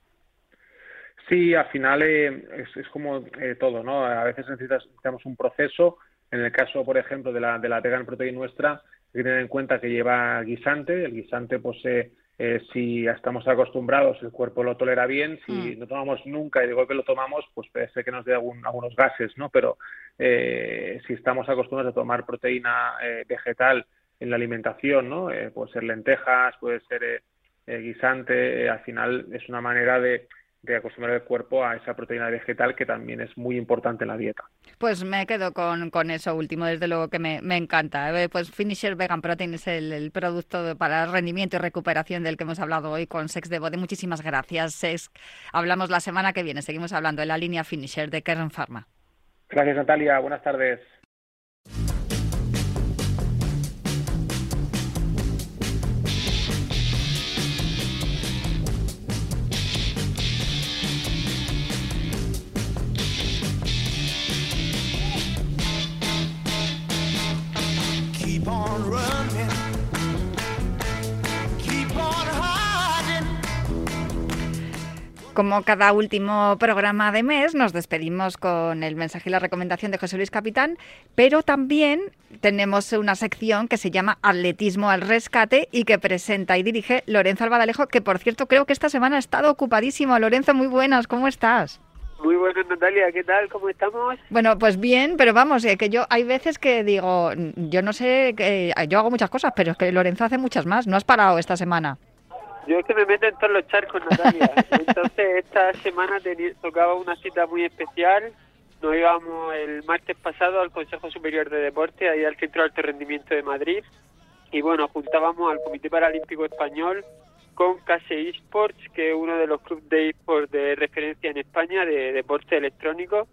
Sí, al final eh, es, como eh, todo, ¿no? A veces necesitamos un proceso. En el caso, por ejemplo, de la, de la vegan protein nuestra, hay que tener en cuenta que lleva guisante. El guisante, pues, eh, eh, si estamos acostumbrados, el cuerpo lo tolera bien. Si mm. no tomamos nunca y digo que lo tomamos, pues puede ser que nos dé algunos gases, ¿no? Pero eh, si estamos acostumbrados a tomar proteína vegetal en la alimentación, ¿no? puede ser lentejas, puede ser guisante. al final es una manera de de acostumbrar el cuerpo a esa proteína vegetal que también es muy importante en la dieta. Pues me quedo con, con eso último, desde luego que me, me encanta. Eh, pues Finisher Vegan Protein es el, producto para rendimiento y recuperación del que hemos hablado hoy con Sex de Bode. Muchísimas gracias, Sex. Hablamos la semana que viene, seguimos hablando de la línea Finisher de Kern Pharma. Gracias, Natalia. Buenas tardes. Como cada último programa de mes, nos despedimos con el mensaje y la recomendación de José Luis Capitán, pero también tenemos una sección que se llama Atletismo al Rescate y que presenta y dirige Lorenzo Albadalejo, que por cierto creo que esta semana ha estado ocupadísimo. Lorenzo, muy buenas, ¿cómo estás? Muy buenas, Natalia, ¿qué tal? ¿Cómo estamos? Bueno, pues bien, pero vamos, eh, que yo hay veces que digo, yo no sé, que yo hago muchas cosas, pero es que Lorenzo hace muchas más. ¿No has parado esta semana? Yo es que me meto en todos los charcos, Natalia. Entonces, esta semana tocaba una cita muy especial. Nos íbamos el martes pasado al Consejo Superior de Deporte, ahí al Centro de Alto Rendimiento de Madrid. Y bueno, juntábamos al Comité Paralímpico Español con Case Esports, que es uno de los clubes de esports de referencia en España de deporte electrónico.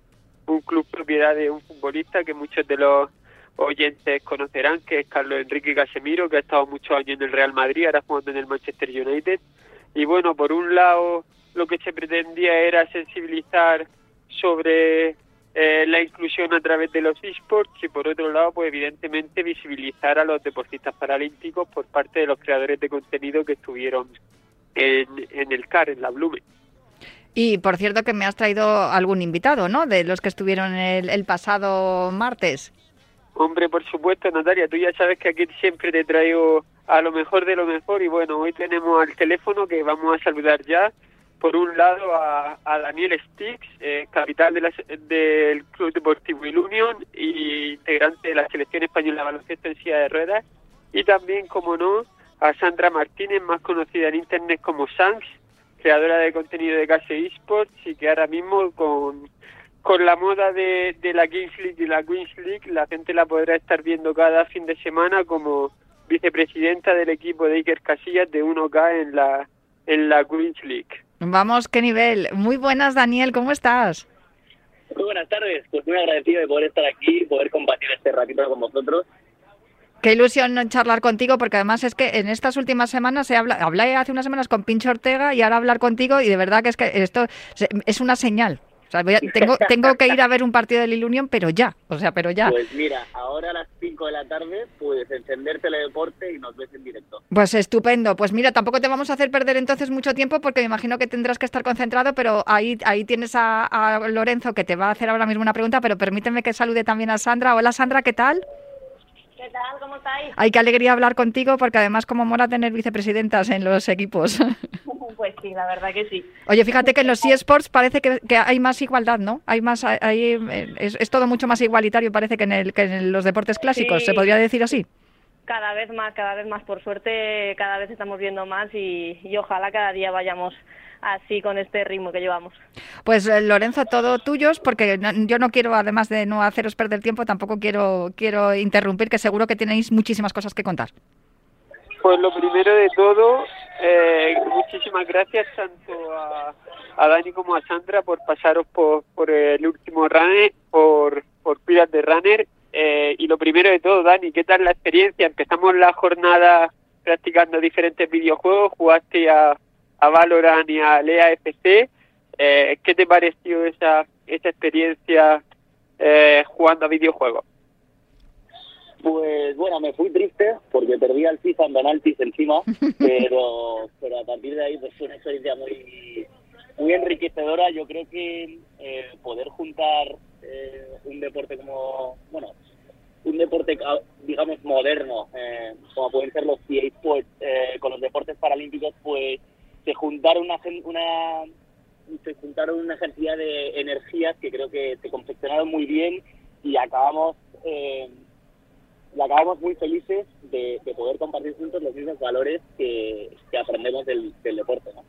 un club propiedad de un futbolista que muchos de los oyentes conocerán, que es Carlos Enrique Casemiro, que ha estado muchos años en el Real Madrid, ahora jugando en el Manchester United. Y bueno, por un lado, lo que se pretendía era sensibilizar sobre eh, la inclusión a través de los esports y por otro lado, pues evidentemente visibilizar a los deportistas paralímpicos por parte de los creadores de contenido que estuvieron en, en el CAR, en la Blume. Y por cierto que me has traído algún invitado, ¿no? De los que estuvieron el, el pasado martes. Hombre, por supuesto, Natalia, tú ya sabes que aquí siempre te traigo a lo mejor de lo mejor y bueno, hoy tenemos al teléfono que vamos a saludar ya. Por un lado a, a Daniel Stix, eh, capital de la, del Club Deportivo Ilunion y integrante de la selección española de baloncesto en silla de ruedas. Y también, como no, a Sandra Martínez, más conocida en internet como Sans, creadora de contenido de Case Esports y que ahora mismo con, con la moda de, de la Kings League y la Queens League la gente la podrá estar viendo cada fin de semana como vicepresidenta del equipo de Iker Casillas de 1K en la, en la Queens League. Vamos, qué nivel. Muy buenas, Daniel, ¿cómo estás? Muy buenas tardes, pues muy agradecido de poder estar aquí, poder compartir este ratito con vosotros. Qué ilusión charlar contigo, porque además es que en estas últimas semanas he habla, hablé hace unas semanas con Pincho Ortega y ahora hablar contigo y de verdad que es que esto es una señal. O sea, voy a- tengo, tengo que ir a ver un partido del Ilunion, pero ya, o sea, pero ya. Pues mira, ahora a las 5 de la tarde puedes encender Teledeporte y nos ves en directo. Pues estupendo. Pues mira, tampoco te vamos a hacer perder entonces mucho tiempo porque me imagino que tendrás que estar concentrado, pero ahí, ahí tienes a, a Lorenzo que te va a hacer ahora mismo una pregunta, pero permíteme que salude también a Sandra. Hola Sandra, ¿qué tal? ¿Qué tal? ¿Cómo estáis? Ay, qué alegría hablar contigo porque además como mola tener vicepresidentas en los equipos. Pues sí, la verdad que sí. Oye, fíjate que en los eSports parece que, que hay más igualdad, ¿no? Hay más, hay, es, es todo mucho más igualitario, parece que en, el, que en los deportes clásicos, Sí. ¿se podría decir así? Cada vez más, cada vez más. Por suerte, cada vez estamos viendo más y, y ojalá cada día vayamos así con este ritmo que llevamos. Pues eh, Lorenzo, todo tuyos, porque no- yo no quiero, además de no haceros perder tiempo, tampoco quiero, quiero interrumpir, que seguro que tenéis muchísimas cosas que contar. Pues lo primero de todo, eh, muchísimas gracias tanto a, Dani como a Sandra por pasaros por, por el último runner, por, por Pilas de Runner. Eh, y lo primero de todo, Dani, ¿qué tal la experiencia? Empezamos la jornada practicando diferentes videojuegos, jugaste a, a Valorant y a Lea FC. Eh, ¿Qué te pareció esa, esa experiencia eh, jugando a videojuegos? Pues bueno, me fui triste porque perdí al FIFA en penaltis encima, pero, pero a partir de ahí pues fue una experiencia muy, muy enriquecedora. Yo creo que eh, poder juntar eh, un deporte como, bueno, un deporte ah, digamos moderno, eh, como pueden ser los EA Sports, eh, con los deportes paralímpicos, pues se juntaron una, una se juntaron una cantidad de energías que creo que se confeccionaron muy bien y acabamos eh, y acabamos muy felices de, de poder compartir juntos los mismos valores que, que aprendemos del, del deporte. ¿no?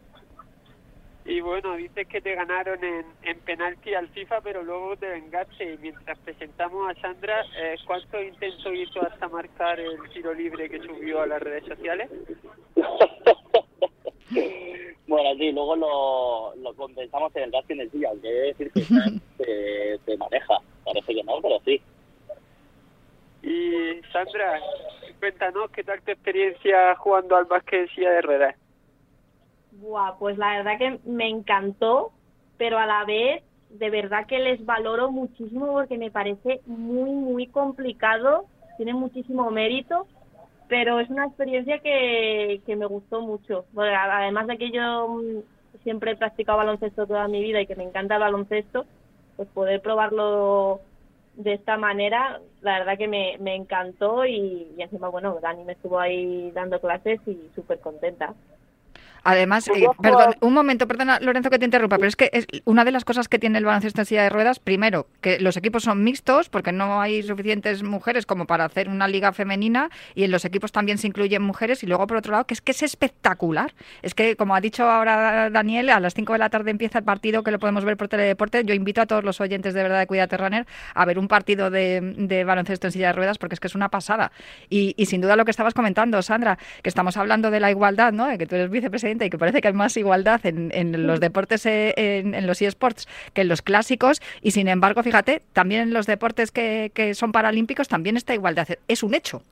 Y bueno, dices que te ganaron en, en penalti al FIFA, pero luego te vengaste. Y mientras presentamos a Sandra, eh, ¿cuánto intento hizo hasta marcar el tiro libre que subió a las redes sociales? Bueno, sí, luego lo, lo compensamos en el casting del día, aunque he de decir que se, se maneja. Parece que no, pero sí. Y Sandra, cuéntanos, ¿qué tal tu experiencia jugando al básquet en silla de ruedas? Buah, pues la verdad que me encantó, pero a la vez de verdad que les valoro muchísimo porque me parece muy, muy complicado, tiene muchísimo mérito, pero es una experiencia que, que me gustó mucho. Bueno, además de que yo mm, siempre he practicado baloncesto toda mi vida y que me encanta el baloncesto, pues poder probarlo de esta manera, la verdad que me, me encantó y, y encima, bueno, Dani me estuvo ahí dando clases y súper contenta. Además, eh, Luego, perdón, un momento, perdona Lorenzo que te interrumpa, pero es que es una de las cosas que tiene el baloncesto en silla de ruedas, primero, que los equipos son mixtos porque no hay suficientes mujeres como para hacer una liga femenina y en los equipos también se incluyen mujeres y luego por otro lado que es que es espectacular. Es que como ha dicho ahora Daniel, a las 5 de la tarde empieza el partido que lo podemos ver por Teledeporte. Yo invito a todos los oyentes de verdad de Cuídate Runner a ver un partido de, de baloncesto en silla de ruedas porque es que es una pasada. Y, y sin duda lo que estabas comentando, Sandra, que estamos hablando de la igualdad, ¿no? De que tú eres vicepresidenta y que parece que hay más igualdad en, en los deportes, eh, en, en los eSports que en los clásicos y sin embargo, fíjate, también en los deportes que, que son paralímpicos también esta igualdad. Es un hecho.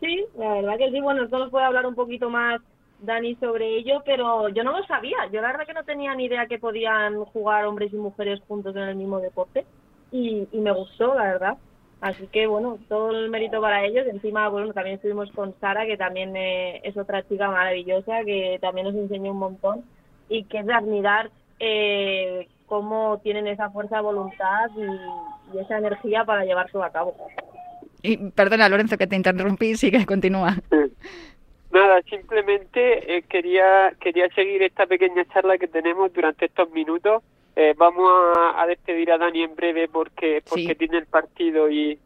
Sí, la verdad que sí. Bueno, esto nos puede hablar un poquito más Dani sobre ello, pero yo no lo sabía. Yo la verdad que no tenía ni idea que podían jugar hombres y mujeres juntos en el mismo deporte y, y me gustó, la verdad. Así que bueno, todo el mérito para ellos. Encima, bueno, también estuvimos con Sara, que también eh, es otra chica maravillosa, que también nos enseñó un montón y que es de admirar eh, cómo tienen esa fuerza de voluntad y, y esa energía para llevarlo a cabo. Y perdona, Lorenzo, que te interrumpí, sigue, continúa. Nada, simplemente eh, quería quería seguir esta pequeña charla que tenemos durante estos minutos. Eh, vamos a, a despedir a Dani en breve porque porque Sí. tiene el partido y,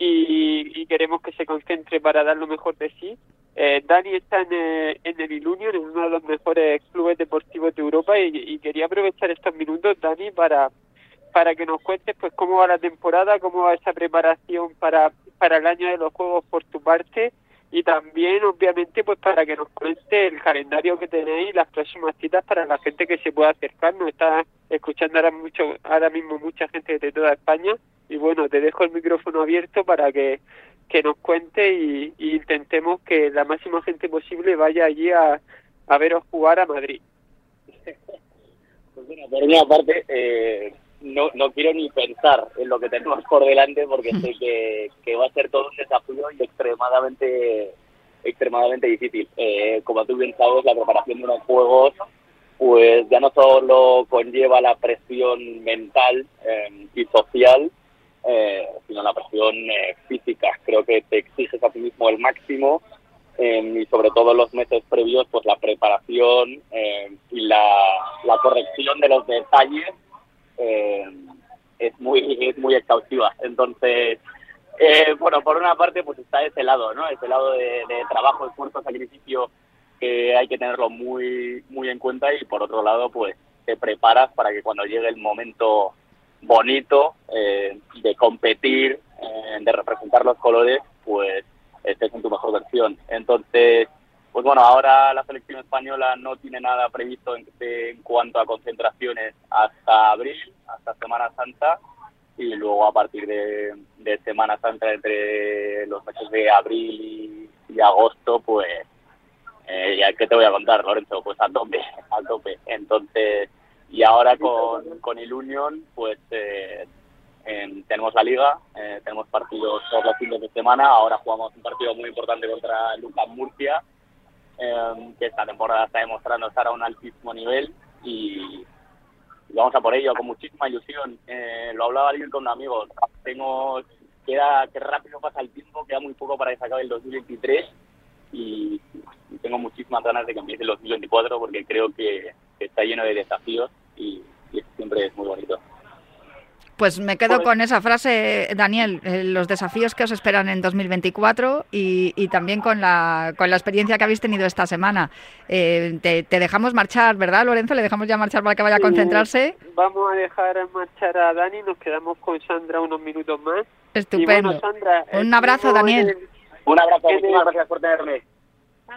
y, y queremos que se concentre para dar lo mejor de sí. Eh, Dani está en, eh, en el Ilunion, en uno de los mejores clubes deportivos de Europa y, y quería aprovechar estos minutos, Dani, para para que nos cuentes pues cómo va la temporada, cómo va esa preparación para, para el año de los Juegos por tu parte y también obviamente pues para que nos cuente el calendario que tenéis las próximas citas para la gente que se pueda acercar, nos está escuchando ahora mucho ahora mismo mucha gente de toda España y bueno, te dejo el micrófono abierto para que, que nos cuente y, intentemos que la máxima gente posible vaya allí a, a veros jugar a Madrid. Pues bueno, por una parte, eh, no, no quiero ni pensar en lo que tenemos por delante porque sé que, que va a ser todo un desafío y extremadamente extremadamente difícil. Eh, como tú bien sabes, la preparación de unos juegos pues ya no solo conlleva la presión mental eh, y social, eh, sino la presión eh, física. Creo que te exiges a ti mismo el máximo eh, y sobre todo en los meses previos, pues la preparación y la, la corrección de los detalles eh, es muy es muy exhaustiva. Entonces, eh, bueno, por una parte, pues está ese lado, ¿no? Ese lado de, de trabajo, esfuerzo, sacrificio que hay que tenerlo muy muy en cuenta y por otro lado, pues te preparas para que cuando llegue el momento bonito eh, de competir, eh, de representar los colores, pues estés en tu mejor versión. Entonces, pues bueno, ahora la selección española no tiene nada previsto en, cuanto a concentraciones hasta abril, hasta Semana Santa, y luego a partir de, Semana Santa, entre los meses de abril y, y agosto, pues, eh, ya qué te voy a contar, Lorenzo, pues a tope, a tope. Entonces, y ahora con, con el Union, pues eh, en- tenemos la liga, eh, tenemos partidos todos los fines de semana, ahora jugamos un partido muy importante contra Lucas Murcia, eh, que esta temporada está demostrando estar a un altísimo nivel y, vamos a por ello con muchísima ilusión. Eh, lo hablaba alguien con un amigo, tengo, queda que rápido pasa el tiempo, queda muy poco para que se acabe el 2023 y, tengo muchísimas ganas de que empiece el 2024 porque creo que, está lleno de desafíos y, y siempre es muy bonito. Pues me quedo con esa frase, Daniel, eh, los desafíos que os esperan en 2024 y, y también con la, con la experiencia que habéis tenido esta semana. Eh, te, te dejamos marchar, ¿verdad, Lorenzo? Le dejamos ya marchar para que vaya a concentrarse. Vamos a dejar marchar a Dani, nos quedamos con Sandra unos minutos más. Estupendo. Bueno, Sandra, Un abrazo, Daniel. el- Un abrazo, muchísimas gracias por tenerme.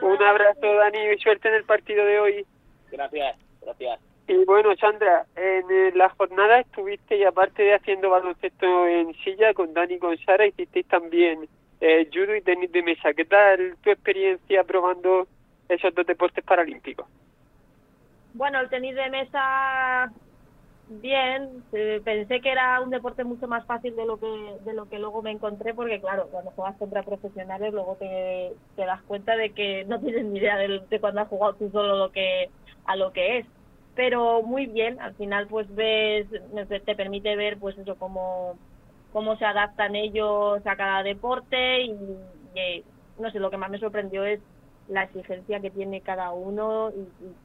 Un abrazo, Dani, y suerte en el partido de hoy. Gracias, gracias. Y bueno, Sandra, en eh, la jornada estuviste y aparte de haciendo baloncesto en silla con Dani y con Sara, hicisteis también eh, judo y tenis de mesa. ¿Qué tal tu experiencia probando esos dos deportes paralímpicos? Bueno, el tenis de mesa, bien. Eh, pensé que era un deporte mucho más fácil de lo que de lo que luego me encontré, porque claro, cuando juegas contra profesionales luego te, te das cuenta de que no tienes ni idea de, de cuando has jugado tú solo lo que a lo que es. Pero muy bien, al final pues ves, te permite ver pues eso cómo cómo se adaptan ellos a cada deporte y, no sé, lo que más me sorprendió es la exigencia que tiene cada uno y, y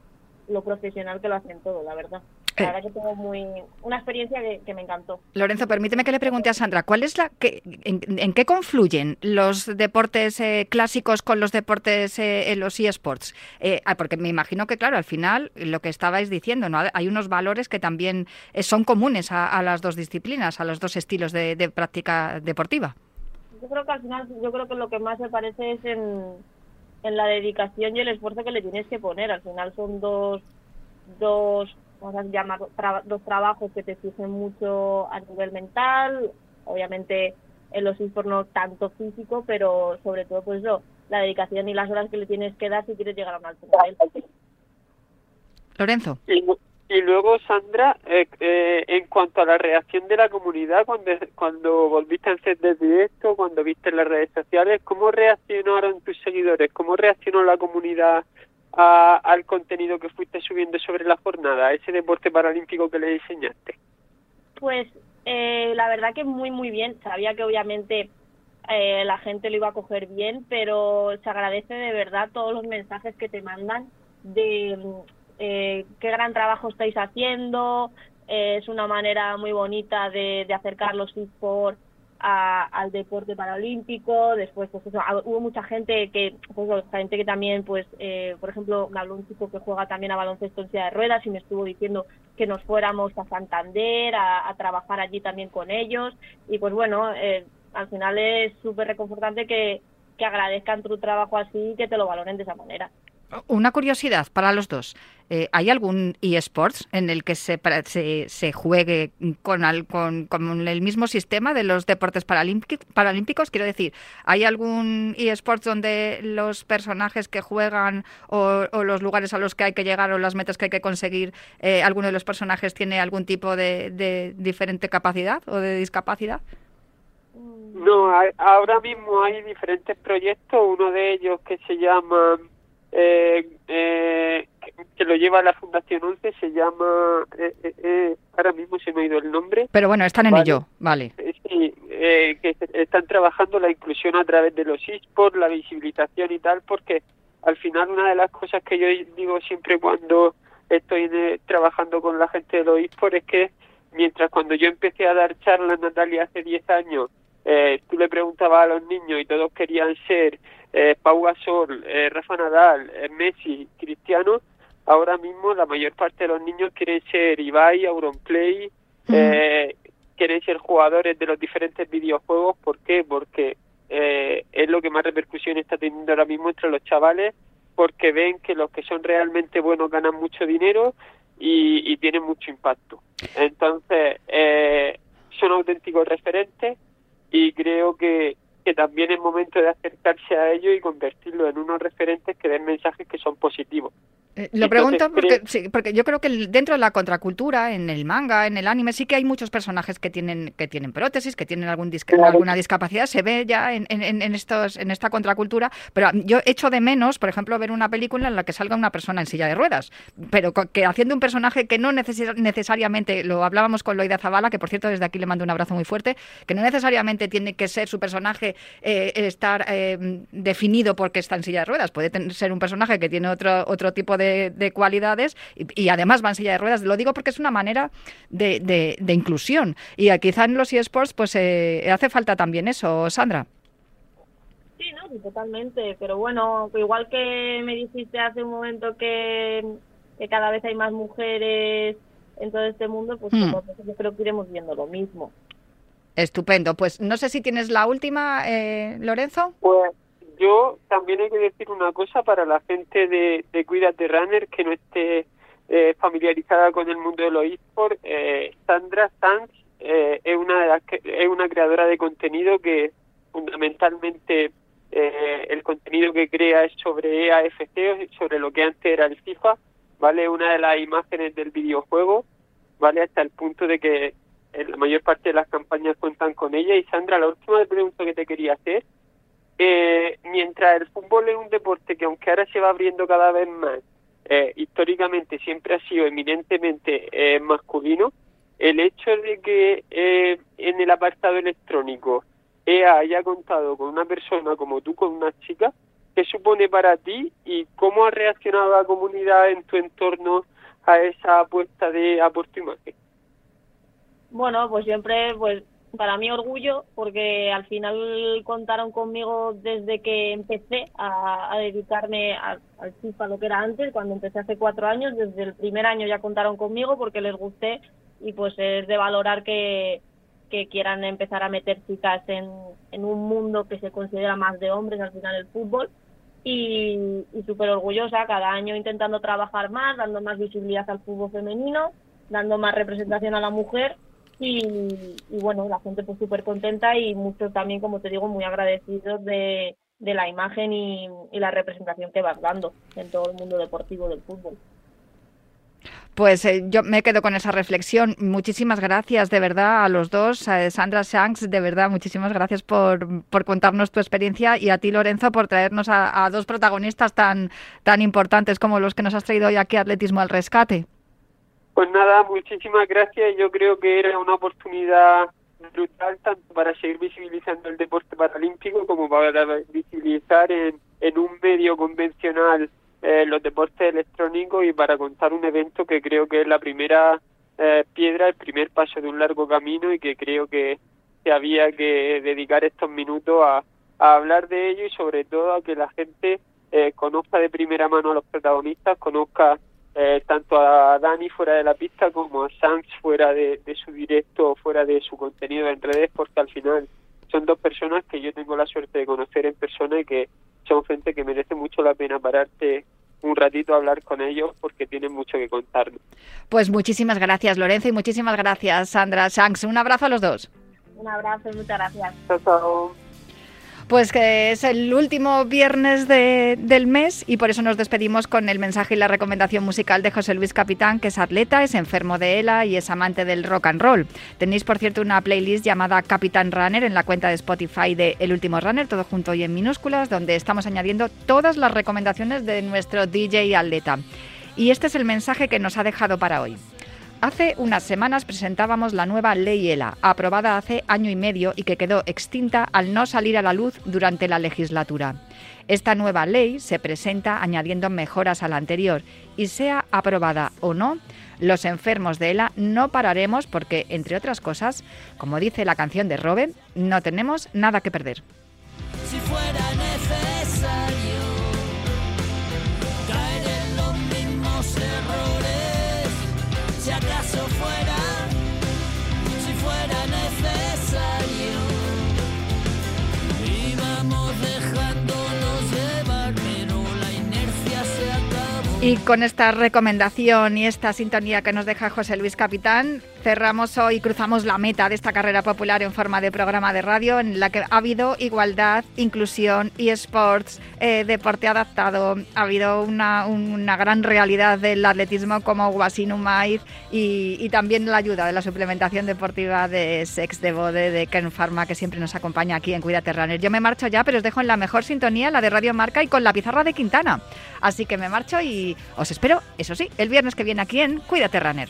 lo profesional que lo hacen todo, la verdad. La Eh. verdad que tengo muy una experiencia que, que me encantó. Lorenzo, permíteme que le pregunte a Sandra, ¿cuál es la que, en, en qué confluyen los deportes eh, clásicos con los deportes eh, en los eSports? Eh, ah, porque me imagino que, claro, al final lo que estabais diciendo, ¿no? Hay unos valores que también eh, son comunes a, a las dos disciplinas, a los dos estilos de, de práctica deportiva. Yo creo que al final, yo creo que lo que más se parece es en, en la dedicación y el esfuerzo que le tienes que poner. Al final son dos, dos, vamos a llamar, tra- dos trabajos que te exigen mucho a nivel mental, obviamente en los esports no tanto físico, pero sobre todo pues eso, la dedicación y las horas que le tienes que dar si quieres llegar a un alto nivel. Lorenzo. Y, y luego, Sandra, eh, eh, en cuanto a la reacción de la comunidad, cuando, cuando volviste a hacer de directo, cuando viste en las redes sociales, ¿cómo reaccionaron tus seguidores? ¿Cómo reaccionó la comunidad a- al contenido que fuiste subiendo sobre la jornada, ese deporte paralímpico que le diseñaste? Pues eh, la verdad que muy muy bien. Sabía que obviamente eh, la gente lo iba a coger bien, pero se agradece de verdad todos los mensajes que te mandan de eh, qué gran trabajo estáis haciendo. eh, es una manera muy bonita de, de acercar los esports a- al deporte paralímpico. Después, pues eso, hubo mucha gente que, pues, gente que también, pues, eh, por ejemplo, me habló un chico que juega también a baloncesto en silla de ruedas y me estuvo diciendo que nos fuéramos a Santander a, a trabajar allí también con ellos. Y pues bueno, eh, al final es súper reconfortante que, que agradezcan tu trabajo así y que te lo valoren de esa manera. Una curiosidad para los dos. Eh, ¿Hay algún eSports en el que se, se, se juegue con, al- con, el mismo sistema de los deportes paralímpic- paralímpicos? Quiero decir, ¿hay algún eSports donde los personajes que juegan o, o los lugares a los que hay que llegar o las metas que hay que conseguir, eh, alguno de los personajes tiene algún tipo de, de diferente capacidad o de discapacidad? No, hay- ahora mismo hay diferentes proyectos, uno de ellos que se llama, eh, eh, que- que lo lleva la Fundación 11, se llama, eh, eh, eh, ahora mismo se me ha ido el nombre, Pero bueno, están en Vale. ello, vale. Sí, que están trabajando la inclusión a través de los esports, la visibilización y tal, porque al final una de las cosas que yo digo siempre cuando estoy trabajando con la gente de los esports es que mientras cuando yo empecé a dar charlas, Natalia, hace 10 años, eh, tú le preguntabas a los niños y todos querían ser eh, Pau Gasol, eh, Rafa Nadal, eh, Messi, Cristiano, ahora mismo la mayor parte de los niños quieren ser Ibai, Auronplay, eh, quieren ser jugadores de los diferentes videojuegos. ¿Por qué? Porque eh, es lo que más repercusión está teniendo ahora mismo entre los chavales, porque ven que los que son realmente buenos ganan mucho dinero y, y tienen mucho impacto. Entonces, eh, son auténticos referentes y creo que, que también es momento de acercarse a ellos y convertirlos en unos referentes que den mensajes que son positivos. Eh, Lo Entonces, pregunto porque, creo- sí, porque yo creo que dentro de la contracultura, en el manga, en el anime, sí que hay muchos personajes que tienen que tienen prótesis, que tienen algún disca- Claro. alguna discapacidad. Se ve ya en, en- en estos en esta contracultura, pero yo echo de menos, por ejemplo, ver una película en la que salga una persona en silla de ruedas, pero que haciendo un personaje que no neces- necesariamente, lo hablábamos con Loida Zavala, que por cierto desde aquí le mando un abrazo muy fuerte, que no necesariamente tiene que ser su personaje eh, estar eh, definido porque está en silla de ruedas. Puede ser un personaje que tiene otro, otro tipo de, de cualidades y, y además va en silla de ruedas. Lo digo porque es una manera de, de- de inclusión. Y quizá en los eSports pues eh, hace falta también eso, Sandra. Sí, no, sí, totalmente. Pero bueno, igual que me dijiste hace un momento que, que cada vez hay más mujeres en todo este mundo, pues Hmm. yo creo que iremos viendo lo mismo. Estupendo. Pues no sé si tienes la última, eh, Lorenzo. Pues yo también hay que decir una cosa para la gente de, de Cuídate Runner que no esté eh, familiarizada con el mundo de los esports. Eh, Sandra Sanz eh, es una de las es una creadora de contenido que fundamentalmente eh, el contenido que crea es sobre EAFC, sobre lo que antes era el FIFA, vale una de las imágenes del videojuego, vale hasta el punto de que eh, la mayor parte de las campañas cuentan con ella. Y Sandra, la última pregunta que te quería hacer eh, mientras el fútbol es un deporte que aunque ahora se va abriendo cada vez más, eh, históricamente siempre ha sido eminentemente eh, masculino, el hecho de que eh, en el apartado electrónico EA haya contado con una persona como tú, con una chica, ¿qué supone para ti y cómo ha reaccionado la comunidad en tu entorno a esa apuesta de a por tu imagen? Bueno, pues siempre, pues para mí orgullo, porque al final contaron conmigo desde que empecé a, a dedicarme al FIFA, lo que era antes, cuando empecé hace cuatro años, desde el primer año ya contaron conmigo porque les gusté y pues es de valorar que, que quieran empezar a meter chicas en, en un mundo que se considera más de hombres, al final el fútbol. y, y súper orgullosa, cada año intentando trabajar más, dando más visibilidad al fútbol femenino, dando más representación a la mujer y, y bueno, la gente pues súper contenta y muchos también, como te digo, muy agradecidos de, la imagen y, la representación que vas dando en todo el mundo deportivo del fútbol. Pues eh, yo me quedo con esa reflexión. Muchísimas gracias de verdad a los dos. A Sandra Shanks, de verdad, muchísimas gracias por, contarnos tu experiencia y a ti, Lorenzo, por traernos a, a dos protagonistas tan, tan importantes como los que nos has traído hoy aquí Atletismo al Rescate. Pues nada, muchísimas gracias. Yo creo que era una oportunidad brutal tanto para seguir visibilizando el deporte paralímpico como para visibilizar en, un medio convencional eh, los deportes electrónicos y para contar un evento que creo que es la primera eh, piedra, el primer paso de un largo camino y que creo que, que había que dedicar estos minutos a, a hablar de ello y sobre todo a que la gente eh, conozca de primera mano a los protagonistas, conozca eh, tanto a Dani fuera de la pista como a Sanz fuera de, de su directo, fuera de su contenido en redes, porque al final son dos personas que yo tengo la suerte de conocer en persona y que son gente que merece mucho la pena pararte un ratito a hablar con ellos porque tienen mucho que contarnos. Pues muchísimas gracias, Lorenzo, y muchísimas gracias, Sandra Shanks. Un abrazo a los dos. Un abrazo y muchas gracias. Chao, chao. Pues que es el último viernes de- del mes y por eso nos despedimos con el mensaje y la recomendación musical de José Luis Capitán, que es atleta, es enfermo de ELA y es amante del rock and roll. Tenéis, por cierto, una playlist llamada Capitán Runner en la cuenta de Spotify de El Último Runner, todo junto y en minúsculas, donde estamos añadiendo todas las recomendaciones de nuestro DJ atleta. Y este es el mensaje que nos ha dejado para hoy. Hace unas semanas presentábamos la nueva Ley ELA, aprobada hace año y medio y que quedó extinta al no salir a la luz durante la legislatura. Esta nueva ley se presenta añadiendo mejoras a la anterior y sea aprobada o no, los enfermos de ELA no pararemos porque, entre otras cosas, como dice la canción de Robe, no tenemos nada que perder. Y con esta recomendación y esta sintonía que nos deja José Luis Capitán, cerramos hoy, cruzamos la meta de esta carrera popular en forma de programa de radio en la que ha habido igualdad, inclusión y sports, eh, deporte adaptado, ha habido una, una gran realidad del atletismo como y, y también la ayuda de la suplementación deportiva de Sex de Bode de Ken Pharma que siempre nos acompaña aquí en Cuídate Runner. Yo me marcho ya, pero os dejo en la mejor sintonía, la de Radio Marca y con la pizarra de Quintana. Así que me marcho y os espero, eso sí, el viernes que viene aquí en Cuídate Runner.